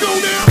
go now.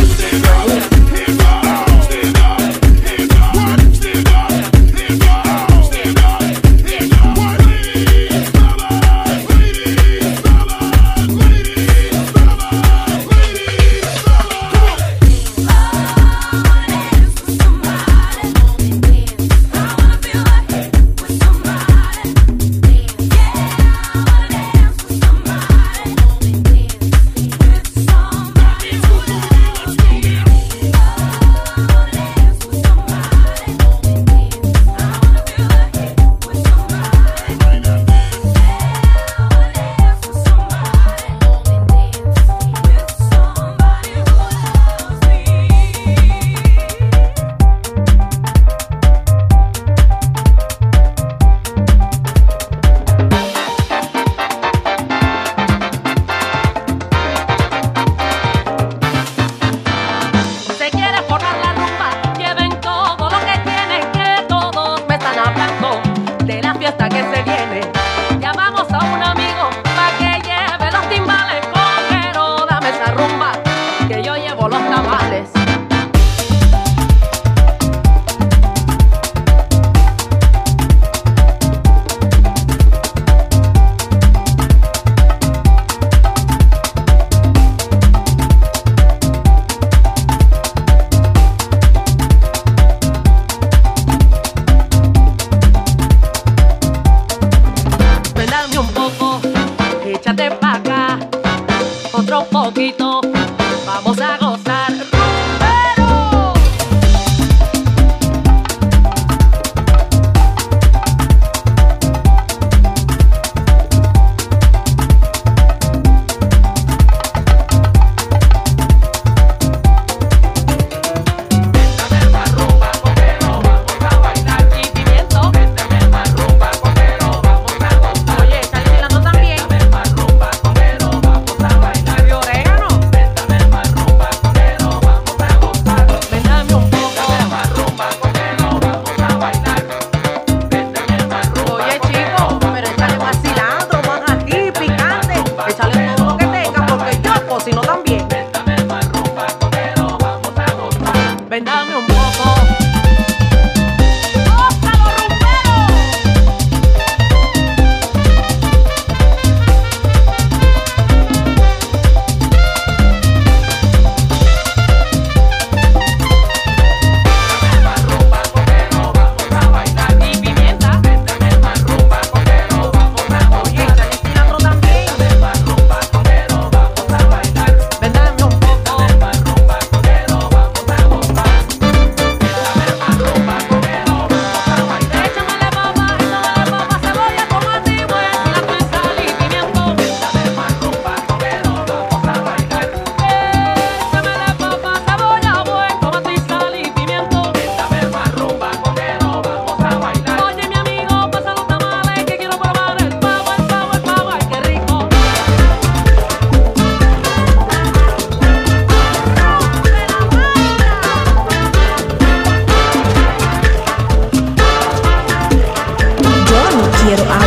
quiero amar.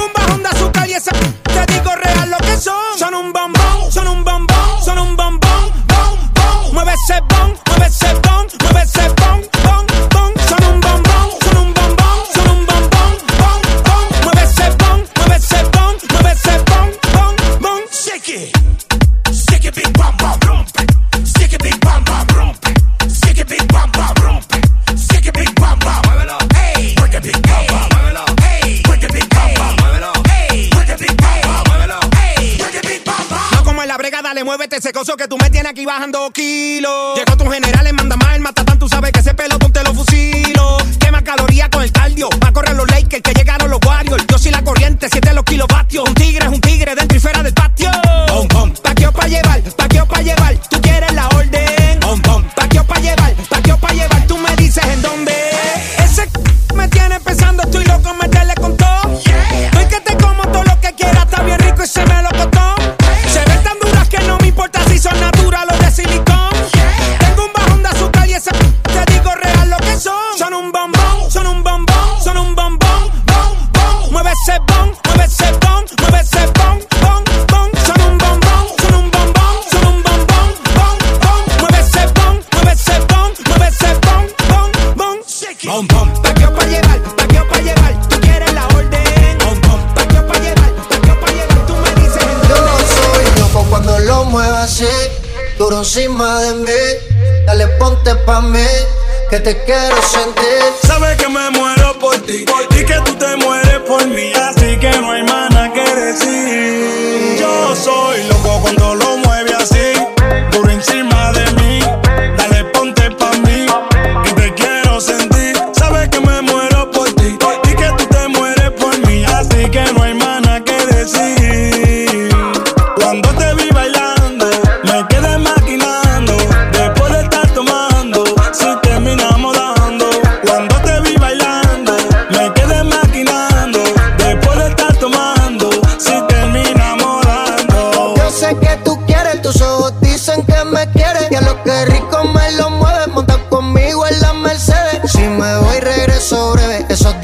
duro encima de mí. Dale ponte pa' mí, que te quiero sentir. Sabes que me muero por ti, por ti que tú te mueres por mí. Así que no hay más nada que decir. Yo soy loco cuando lo mueve así, duro encima de mí.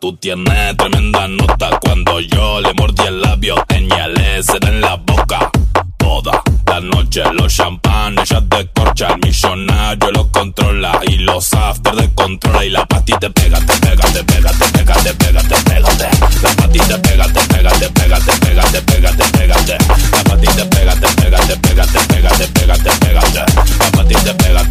Tú tienes tremenda nota. Cuando yo le mordí el labio, tenía el en la boca. Toda la noche los champanes ya corcha El millonario lo controla y los after de controla. Y la pati te pega, te pega, te pega, te pega, te pega, te pega. La pati te pega, te pega, te pega, te pega, te pega, te pega. La pati te pega, te pega, te pega, te pega, te pega, te pega. La pati te pega,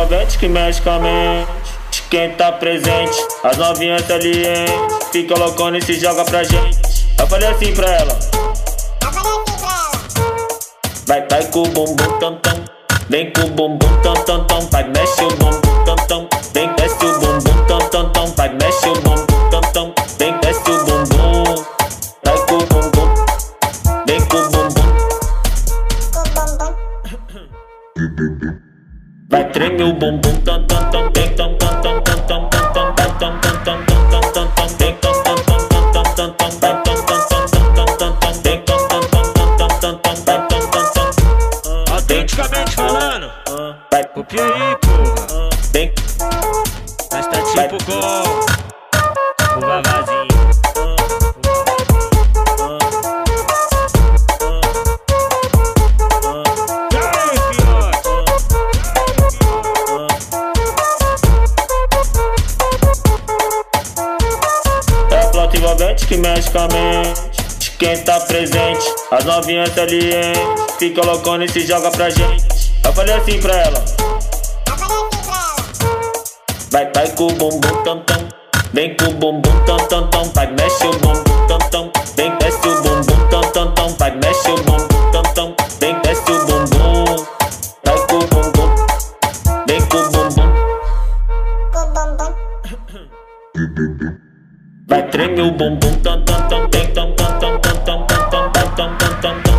envolvente que mexe com a mente quem tá presente. As novinhas salientes fica loucona e se joga pra gente. Eu falei assim pra ela. Vai, vai com o bumbum tam tam. Vem com o bumbum tam tam tam. Vai, mexe o bumbum tam tam. Vem, desce o bumbum tam tam tam. Vai, mexe o bumbum treme o bumbum. Autenticamente falando, copia aí, porra. Mas tá tipo gol. Envolvente que mexe com a mente de quem tá presente. As novinhas salientes fica loucona e se joga pra gente. Eu falei assim pra ela. Vai, vai com o bumbum tam tam. Vem com o bumbum tam tam tam. Vai, mexe o bumbum tam tam. Vem, desce o bumbum tam tam tam. Vai, mexe o bumbum tam tam. Vem, desce o bumbum. Vai com o bumbum. Vem com o bumbum. Vai tremer o bumbum, tam tam tam tam tam tam tam tam tam tam tam tam tam